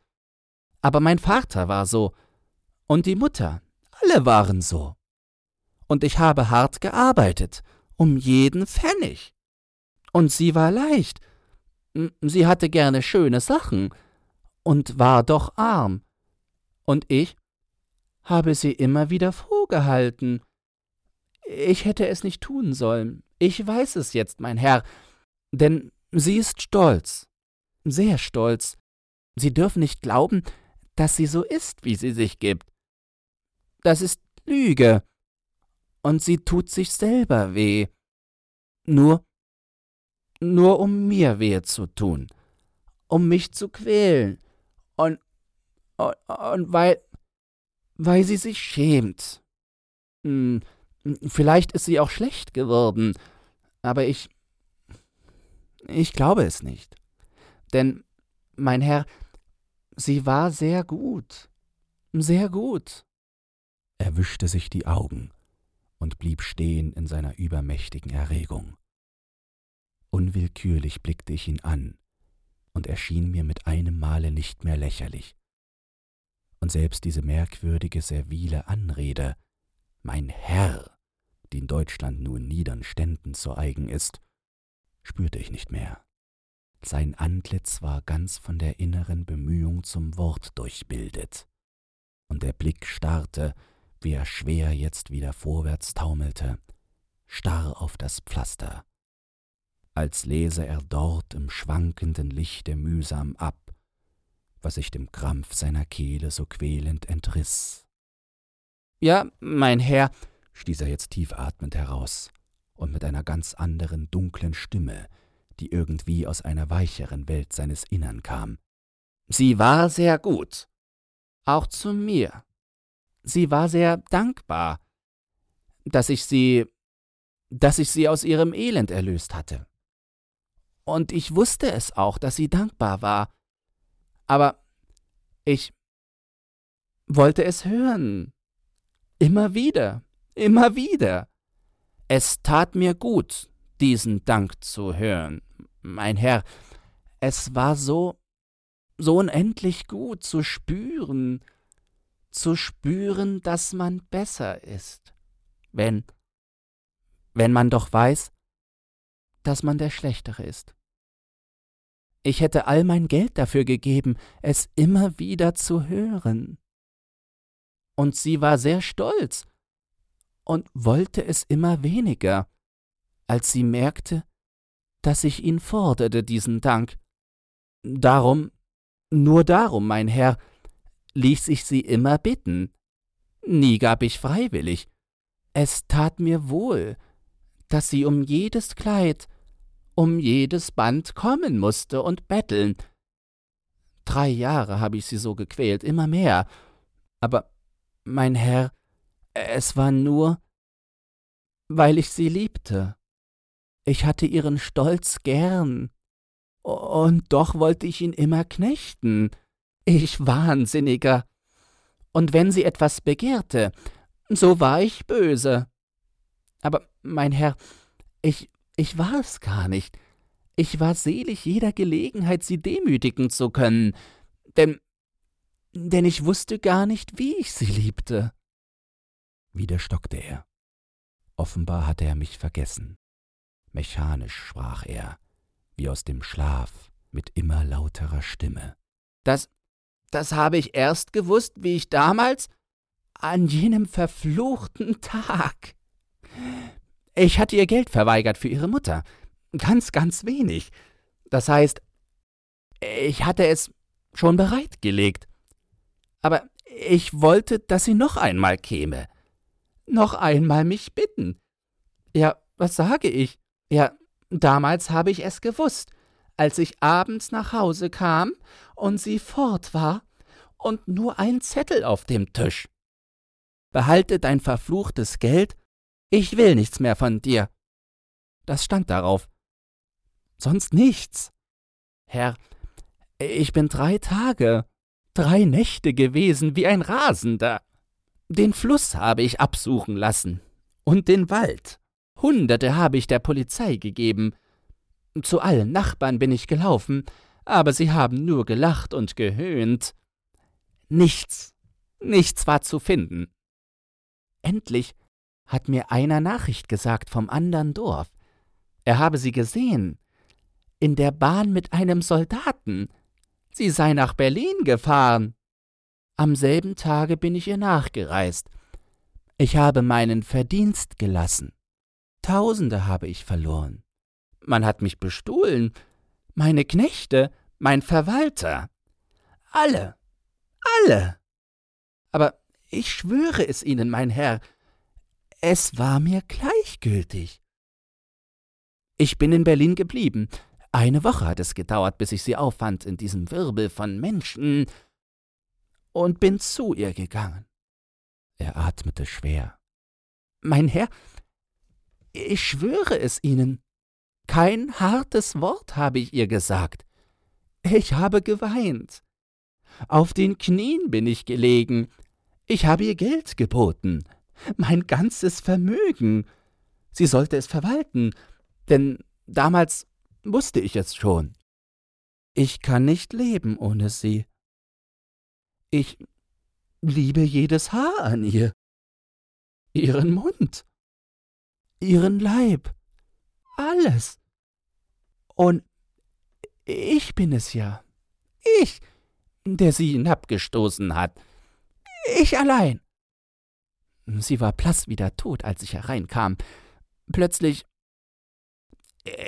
Aber mein Vater war so, und die Mutter, alle waren so. Und ich habe hart gearbeitet, um jeden Pfennig. Und sie war leicht. Sie hatte gerne schöne Sachen, und war doch arm. Und ich habe sie immer wieder vorgehalten. Ich hätte es nicht tun sollen. Ich weiß es jetzt, mein Herr. Denn sie ist stolz. Sehr stolz. Sie dürfen nicht glauben, dass sie so ist, wie sie sich gibt. Das ist Lüge. Und sie tut sich selber weh. Nur, nur um mir weh zu tun. Um mich zu quälen und, und, und weil, weil sie sich schämt. Hm, vielleicht ist sie auch schlecht geworden, aber ich, ich glaube es nicht. Denn, mein Herr, sie war sehr gut, sehr gut. Er wischte sich die Augen und blieb stehen in seiner übermächtigen Erregung. Unwillkürlich blickte ich ihn an, und erschien mir mit einem Male nicht mehr lächerlich. Und selbst diese merkwürdige, servile Anrede, mein Herr, die in Deutschland nur niedern Ständen zu eigen ist, spürte ich nicht mehr. Sein Antlitz war ganz von der inneren Bemühung zum Wort durchbildet, und der Blick starrte, wie er schwer jetzt wieder vorwärts taumelte, starr auf das Pflaster, als lese er dort im schwankenden Lichte mühsam ab, was sich dem Krampf seiner Kehle so quälend entriss. Ja, mein Herr, stieß er jetzt tief atmend heraus und mit einer ganz anderen dunklen Stimme, die irgendwie aus einer weicheren Welt seines Innern kam. Sie war sehr gut, auch zu mir. Sie war sehr dankbar, dass ich sie, dass ich sie aus ihrem Elend erlöst hatte. Und ich wusste es auch, dass sie dankbar war. Aber ich wollte es hören. Immer wieder, immer wieder. Es tat mir gut, diesen Dank zu hören, mein Herr. Es war so, so unendlich gut zu spüren, zu spüren, dass man besser ist, wenn, wenn man doch weiß, dass man der Schlechtere ist. Ich hätte all mein Geld dafür gegeben, es immer wieder zu hören. Und sie war sehr stolz und wollte es immer weniger, als sie merkte, dass ich ihn forderte, diesen Dank. Darum, nur darum, mein Herr, ließ ich sie immer bitten. Nie gab ich freiwillig. Es tat mir wohl, dass sie um jedes Kleid, um jedes Band kommen musste und betteln. Drei Jahre habe ich sie so gequält, immer mehr. Aber, mein Herr, es war nur, weil ich sie liebte. Ich hatte ihren Stolz gern. Und doch wollte ich ihn immer knechten. Ich Wahnsinniger. Und wenn sie etwas begehrte, so war ich böse. Aber, mein Herr, ich ich war es gar nicht. Ich war selig jeder Gelegenheit, sie demütigen zu können, denn denn ich wusste gar nicht, wie ich sie liebte. Wieder stockte er. Offenbar hatte er mich vergessen. Mechanisch sprach er, wie aus dem Schlaf, mit immer lauterer Stimme. Das, das habe ich erst gewusst, wie ich damals an jenem verfluchten Tag ich hatte ihr Geld verweigert für ihre Mutter. Ganz, ganz wenig. Das heißt, ich hatte es schon bereitgelegt. Aber ich wollte, dass sie noch einmal käme. Noch einmal mich bitten. Ja, was sage ich? Ja, damals habe ich es gewusst, als ich abends nach Hause kam und sie fort war und nur ein Zettel auf dem Tisch. Behalte dein verfluchtes Geld ich will nichts mehr von dir. Das stand darauf. Sonst nichts. Herr, ich bin drei Tage, drei Nächte gewesen wie ein Rasender. Den Fluss habe ich absuchen lassen und den Wald. Hunderte habe ich der Polizei gegeben. Zu allen Nachbarn bin ich gelaufen, aber sie haben nur gelacht und gehöhnt. Nichts, nichts war zu finden. Endlich hat mir einer Nachricht gesagt vom andern Dorf. Er habe sie gesehen. In der Bahn mit einem Soldaten. Sie sei nach Berlin gefahren. Am selben Tage bin ich ihr nachgereist. Ich habe meinen Verdienst gelassen. Tausende habe ich verloren. Man hat mich bestohlen. Meine Knechte, mein Verwalter. Alle. Alle. Aber ich schwöre es Ihnen, mein Herr, es war mir gleichgültig. Ich bin in Berlin geblieben. Eine Woche hat es gedauert, bis ich sie auffand in diesem Wirbel von Menschen und bin zu ihr gegangen. Er atmete schwer. Mein Herr, ich schwöre es Ihnen, kein hartes Wort habe ich ihr gesagt. Ich habe geweint. Auf den Knien bin ich gelegen. Ich habe ihr Geld geboten mein ganzes Vermögen. Sie sollte es verwalten, denn damals wusste ich es schon. Ich kann nicht leben ohne sie. Ich liebe jedes Haar an ihr, ihren Mund, ihren Leib, alles. Und ich bin es ja, ich, der sie hinabgestoßen hat, ich allein. Sie war blass wie der Tod, als ich hereinkam. Plötzlich.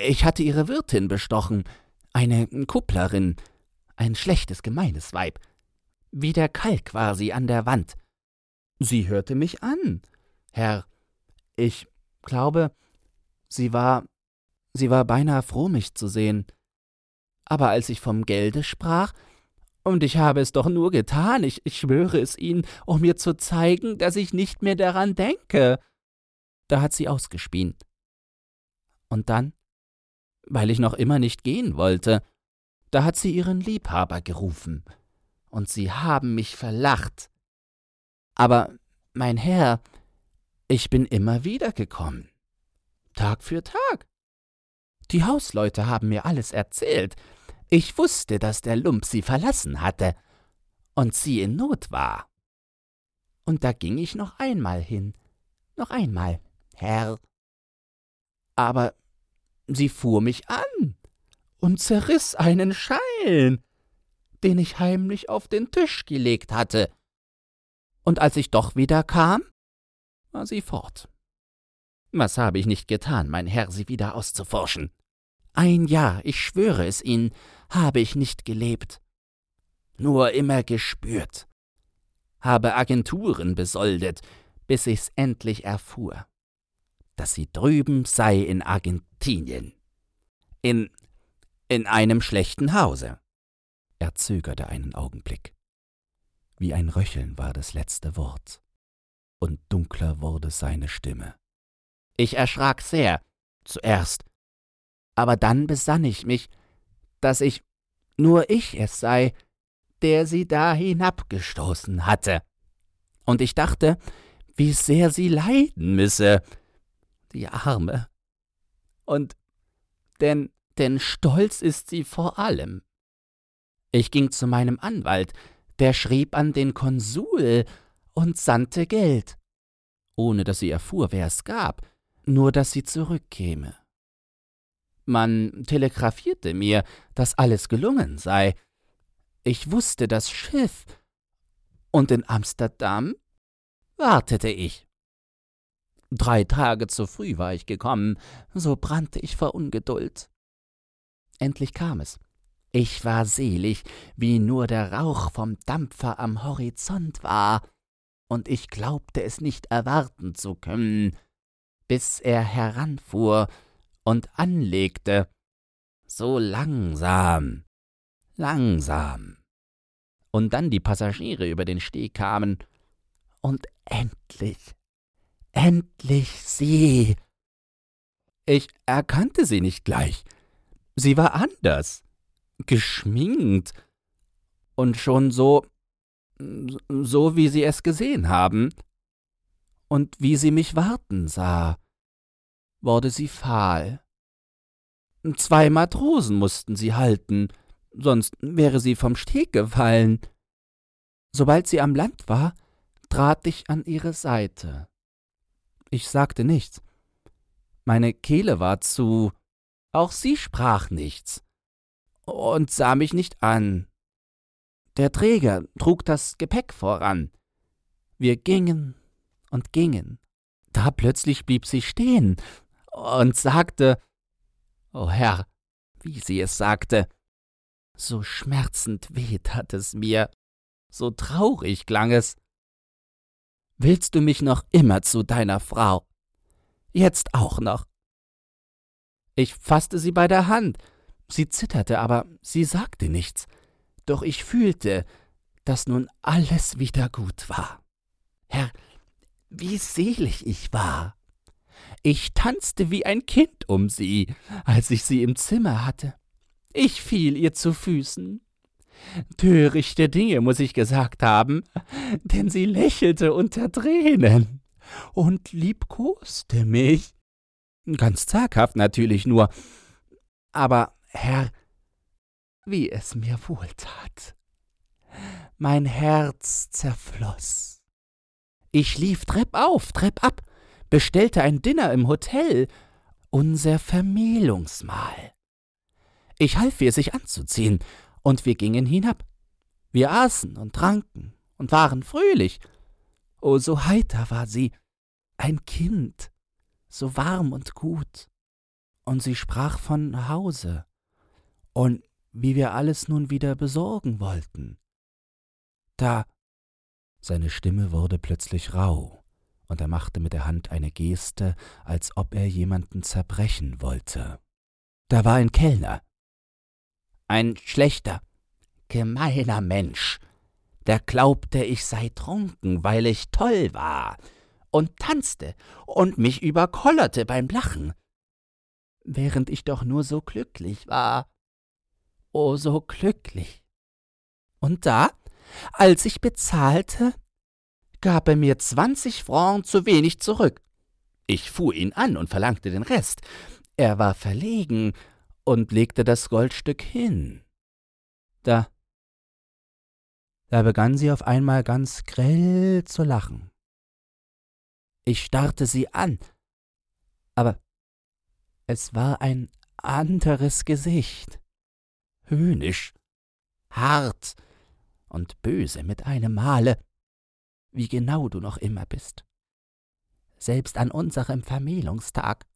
Ich hatte ihre Wirtin bestochen, eine Kupplerin, ein schlechtes, gemeines Weib. Wie der Kalk war sie an der Wand. Sie hörte mich an, Herr. Ich glaube, sie war. sie war beinahe froh, mich zu sehen. Aber als ich vom Gelde sprach, und ich habe es doch nur getan, ich, ich schwöre es Ihnen, um mir zu zeigen, dass ich nicht mehr daran denke. Da hat sie ausgespient. Und dann weil ich noch immer nicht gehen wollte. Da hat sie ihren Liebhaber gerufen, und sie haben mich verlacht. Aber, mein Herr, ich bin immer wieder gekommen. Tag für Tag. Die Hausleute haben mir alles erzählt. Ich wusste, dass der Lump sie verlassen hatte und sie in Not war. Und da ging ich noch einmal hin. Noch einmal, Herr. Aber sie fuhr mich an und zerriss einen Schein, den ich heimlich auf den Tisch gelegt hatte. Und als ich doch wieder kam, war sie fort. Was habe ich nicht getan, mein Herr, sie wieder auszuforschen? Ein Jahr, ich schwöre es Ihnen, habe ich nicht gelebt. Nur immer gespürt. Habe Agenturen besoldet, bis ich's endlich erfuhr, dass sie drüben sei in Argentinien. In in einem schlechten Hause. Er zögerte einen Augenblick. Wie ein Röcheln war das letzte Wort, und dunkler wurde seine Stimme. Ich erschrak sehr, zuerst, aber dann besann ich mich, dass ich nur ich es sei, der sie da hinabgestoßen hatte. Und ich dachte, wie sehr sie leiden müsse, die Arme. Und denn denn stolz ist sie vor allem. Ich ging zu meinem Anwalt, der schrieb an den Konsul und sandte Geld, ohne dass sie erfuhr, wer es gab, nur dass sie zurückkäme. Man telegrafierte mir, dass alles gelungen sei. Ich wusste das Schiff, und in Amsterdam wartete ich. Drei Tage zu früh war ich gekommen, so brannte ich vor Ungeduld. Endlich kam es. Ich war selig, wie nur der Rauch vom Dampfer am Horizont war, und ich glaubte es nicht erwarten zu können, bis er heranfuhr und anlegte, so langsam, langsam. Und dann die Passagiere über den Steg kamen, und endlich, endlich sie. Ich erkannte sie nicht gleich, Sie war anders, geschminkt und schon so, so wie Sie es gesehen haben. Und wie sie mich warten sah, wurde sie fahl. Zwei Matrosen mussten sie halten, sonst wäre sie vom Steg gefallen. Sobald sie am Land war, trat ich an ihre Seite. Ich sagte nichts. Meine Kehle war zu, auch sie sprach nichts und sah mich nicht an. Der Träger trug das Gepäck voran. Wir gingen und gingen. Da plötzlich blieb sie stehen und sagte, O oh Herr, wie sie es sagte, so schmerzend weh tat es mir, so traurig klang es. Willst du mich noch immer zu deiner Frau? Jetzt auch noch. Ich fasste sie bei der Hand. Sie zitterte, aber sie sagte nichts. Doch ich fühlte, dass nun alles wieder gut war. Herr, wie selig ich war. Ich tanzte wie ein Kind um sie, als ich sie im Zimmer hatte. Ich fiel ihr zu Füßen. Törichte Dinge, muss ich gesagt haben, denn sie lächelte unter Tränen und liebkoste mich. Ganz zaghaft natürlich nur. Aber, Herr, wie es mir wohltat. Mein Herz zerfloß. Ich lief Trepp auf, Trepp ab, bestellte ein Dinner im Hotel, unser Vermählungsmahl. Ich half ihr, sich anzuziehen, und wir gingen hinab. Wir aßen und tranken und waren fröhlich. Oh, so heiter war sie, ein Kind so warm und gut. Und sie sprach von Hause und wie wir alles nun wieder besorgen wollten. Da seine Stimme wurde plötzlich rauh, und er machte mit der Hand eine Geste, als ob er jemanden zerbrechen wollte. Da war ein Kellner. Ein schlechter, gemeiner Mensch, der glaubte, ich sei trunken, weil ich toll war, und tanzte und mich überkollerte beim Lachen. während ich doch nur so glücklich war. Oh, so glücklich. Und da, als ich bezahlte, gab er mir zwanzig Francs zu wenig zurück. Ich fuhr ihn an und verlangte den Rest. Er war verlegen und legte das Goldstück hin. Da, da begann sie auf einmal ganz grell zu lachen. Ich starrte sie an, aber es war ein anderes Gesicht, höhnisch, hart und böse mit einem Male, wie genau du noch immer bist. Selbst an unserem Vermählungstag,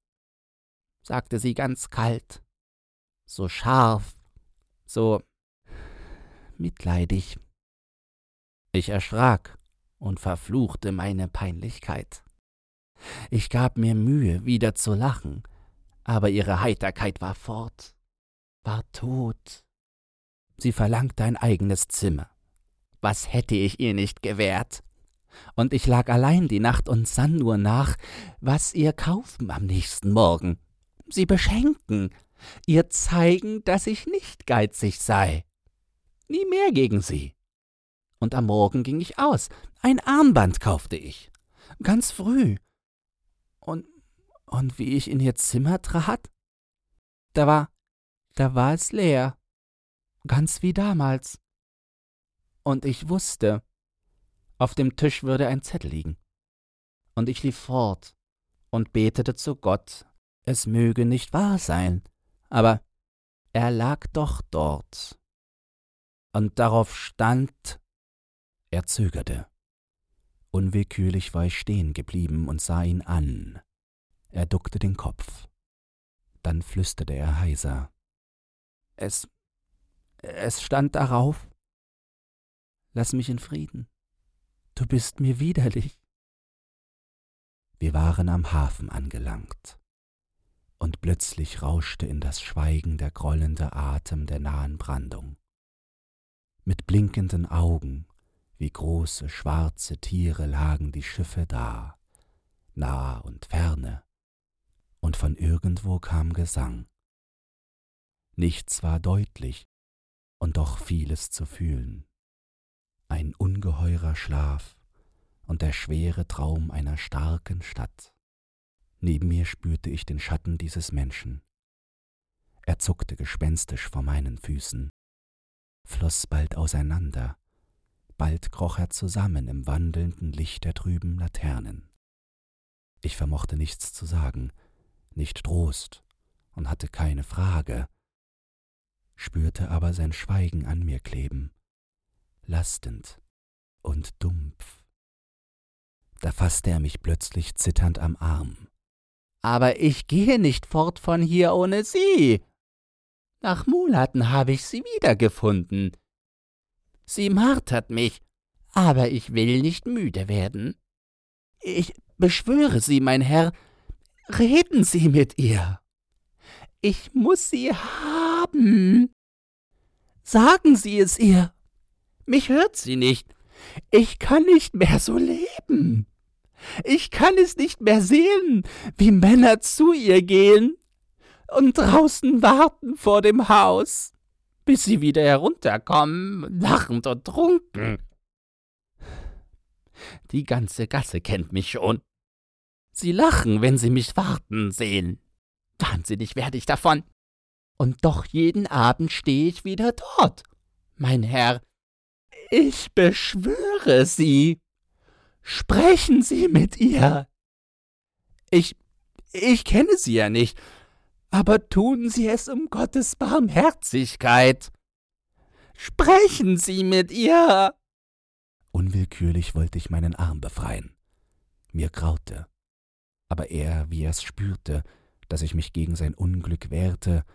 sagte sie ganz kalt, so scharf, so mitleidig. Ich erschrak und verfluchte meine Peinlichkeit. Ich gab mir Mühe, wieder zu lachen, aber ihre Heiterkeit war fort, war tot. Sie verlangte ein eigenes Zimmer. Was hätte ich ihr nicht gewährt? Und ich lag allein die Nacht und sann nur nach, was ihr kaufen am nächsten Morgen. Sie beschenken, ihr zeigen, dass ich nicht geizig sei. Nie mehr gegen sie. Und am Morgen ging ich aus. Ein Armband kaufte ich. Ganz früh. Und, und wie ich in ihr Zimmer trat, da war, da war es leer. Ganz wie damals. Und ich wusste, auf dem Tisch würde ein Zettel liegen. Und ich lief fort und betete zu Gott, es möge nicht wahr sein, aber er lag doch dort. Und darauf stand, er zögerte. Unwillkürlich war ich stehen geblieben und sah ihn an. Er duckte den Kopf. Dann flüsterte er heiser. Es. Es stand darauf. Lass mich in Frieden. Du bist mir widerlich. Wir waren am Hafen angelangt, und plötzlich rauschte in das Schweigen der grollende Atem der nahen Brandung. Mit blinkenden Augen, wie große schwarze Tiere lagen die Schiffe da, nah und ferne, und von irgendwo kam Gesang. Nichts war deutlich und doch vieles zu fühlen ein ungeheurer Schlaf und der schwere Traum einer starken Stadt. Neben mir spürte ich den Schatten dieses Menschen. Er zuckte gespenstisch vor meinen Füßen, floss bald auseinander, bald kroch er zusammen im wandelnden Licht der trüben Laternen. Ich vermochte nichts zu sagen, nicht Trost und hatte keine Frage, spürte aber sein Schweigen an mir kleben lastend und dumpf. Da fasste er mich plötzlich zitternd am Arm. Aber ich gehe nicht fort von hier ohne Sie. Nach Monaten habe ich sie wiedergefunden. Sie martert mich, aber ich will nicht müde werden. Ich beschwöre Sie, mein Herr, reden Sie mit ihr. Ich muss sie haben. Sagen Sie es ihr. Mich hört sie nicht. Ich kann nicht mehr so leben. Ich kann es nicht mehr sehen, wie Männer zu ihr gehen und draußen warten vor dem Haus, bis sie wieder herunterkommen, lachend und trunken. Die ganze Gasse kennt mich schon. Sie lachen, wenn sie mich warten sehen. Wahnsinnig werde ich davon. Und doch jeden Abend stehe ich wieder dort, mein Herr, ich beschwöre Sie. Sprechen Sie mit ihr. Ich. ich kenne sie ja nicht, aber tun Sie es um Gottes Barmherzigkeit. Sprechen Sie mit ihr. Unwillkürlich wollte ich meinen Arm befreien. Mir graute. Aber er, wie er es spürte, dass ich mich gegen sein Unglück wehrte,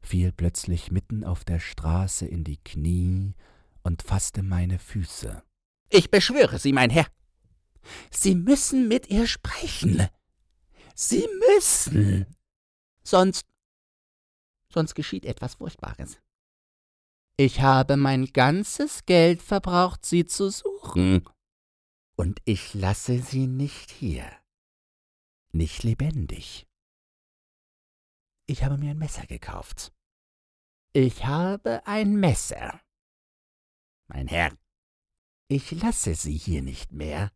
fiel plötzlich mitten auf der Straße in die Knie und fasste meine Füße. Ich beschwöre Sie, mein Herr. Sie müssen mit ihr sprechen. Sie müssen. Sonst. sonst geschieht etwas Furchtbares. Ich habe mein ganzes Geld verbraucht, sie zu suchen. Und ich lasse sie nicht hier. Nicht lebendig. Ich habe mir ein Messer gekauft. Ich habe ein Messer. Mein Herr, ich lasse Sie hier nicht mehr.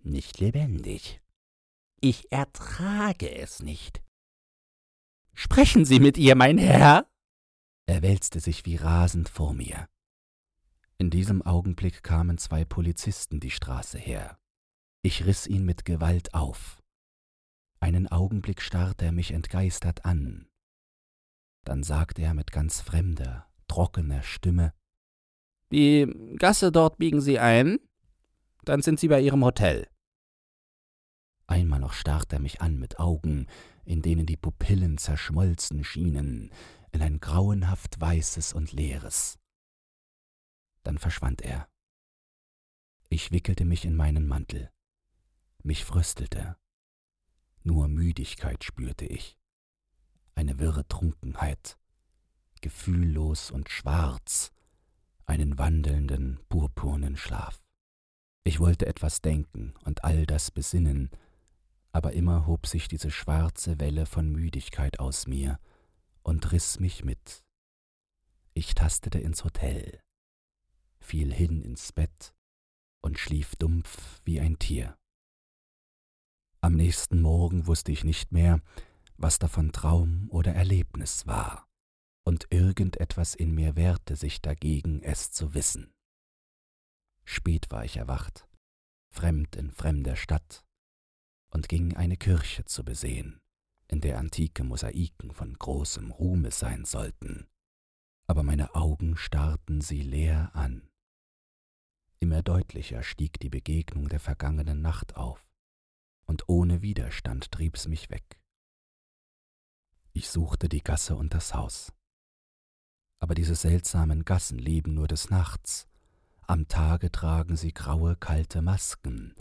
Nicht lebendig. Ich ertrage es nicht. Sprechen Sie mit ihr, mein Herr. Er wälzte sich wie rasend vor mir. In diesem Augenblick kamen zwei Polizisten die Straße her. Ich riss ihn mit Gewalt auf. Einen Augenblick starrte er mich entgeistert an. Dann sagte er mit ganz fremder, trockener Stimme Die Gasse dort biegen Sie ein, dann sind Sie bei Ihrem Hotel. Einmal noch starrte er mich an mit Augen, in denen die Pupillen zerschmolzen schienen, in ein grauenhaft weißes und leeres. Dann verschwand er. Ich wickelte mich in meinen Mantel. Mich fröstelte. Nur Müdigkeit spürte ich. Eine wirre Trunkenheit, gefühllos und schwarz, einen wandelnden, purpurnen Schlaf. Ich wollte etwas denken und all das besinnen, aber immer hob sich diese schwarze Welle von Müdigkeit aus mir und riss mich mit. Ich tastete ins Hotel, fiel hin ins Bett und schlief dumpf wie ein Tier. Am nächsten Morgen wusste ich nicht mehr, was davon Traum oder Erlebnis war, und irgendetwas in mir wehrte sich dagegen, es zu wissen. Spät war ich erwacht, fremd in fremder Stadt, und ging eine Kirche zu besehen, in der antike Mosaiken von großem Ruhme sein sollten, aber meine Augen starrten sie leer an. Immer deutlicher stieg die Begegnung der vergangenen Nacht auf und ohne Widerstand trieb's mich weg. Ich suchte die Gasse und das Haus. Aber diese seltsamen Gassen leben nur des Nachts. Am Tage tragen sie graue, kalte Masken,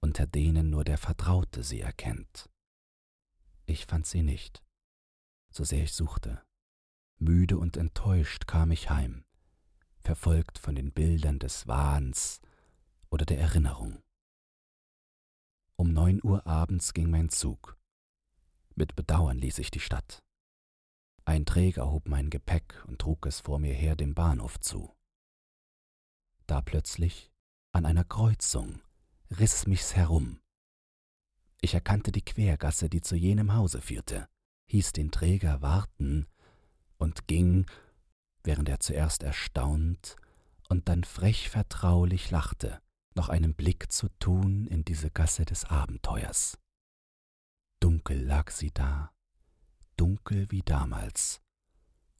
unter denen nur der Vertraute sie erkennt. Ich fand sie nicht, so sehr ich suchte. Müde und enttäuscht kam ich heim, verfolgt von den Bildern des Wahns oder der Erinnerung. Um neun Uhr abends ging mein Zug. Mit Bedauern ließ ich die Stadt. Ein Träger hob mein Gepäck und trug es vor mir her dem Bahnhof zu. Da plötzlich, an einer Kreuzung, riss mich's herum. Ich erkannte die Quergasse, die zu jenem Hause führte, hieß den Träger warten und ging, während er zuerst erstaunt und dann frech vertraulich lachte, noch einen Blick zu tun in diese Gasse des Abenteuers. Dunkel lag sie da, dunkel wie damals,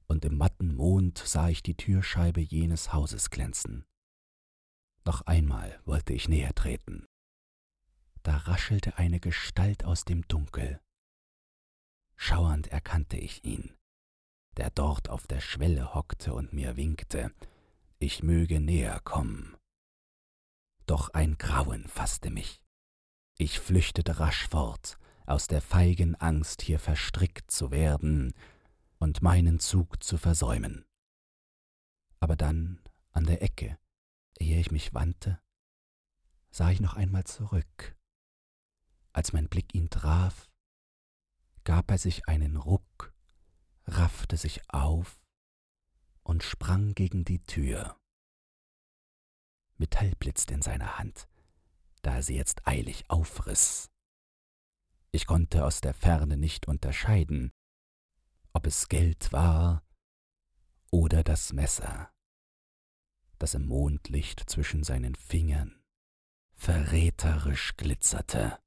und im matten Mond sah ich die Türscheibe jenes Hauses glänzen. Noch einmal wollte ich näher treten. Da raschelte eine Gestalt aus dem Dunkel. Schauernd erkannte ich ihn, der dort auf der Schwelle hockte und mir winkte, ich möge näher kommen. Doch ein Grauen fasste mich. Ich flüchtete rasch fort, aus der feigen Angst, hier verstrickt zu werden und meinen Zug zu versäumen. Aber dann, an der Ecke, ehe ich mich wandte, sah ich noch einmal zurück. Als mein Blick ihn traf, gab er sich einen Ruck, raffte sich auf und sprang gegen die Tür. Metall blitzte in seiner Hand, da er sie jetzt eilig aufriss. Ich konnte aus der Ferne nicht unterscheiden, ob es Geld war oder das Messer, das im Mondlicht zwischen seinen Fingern verräterisch glitzerte.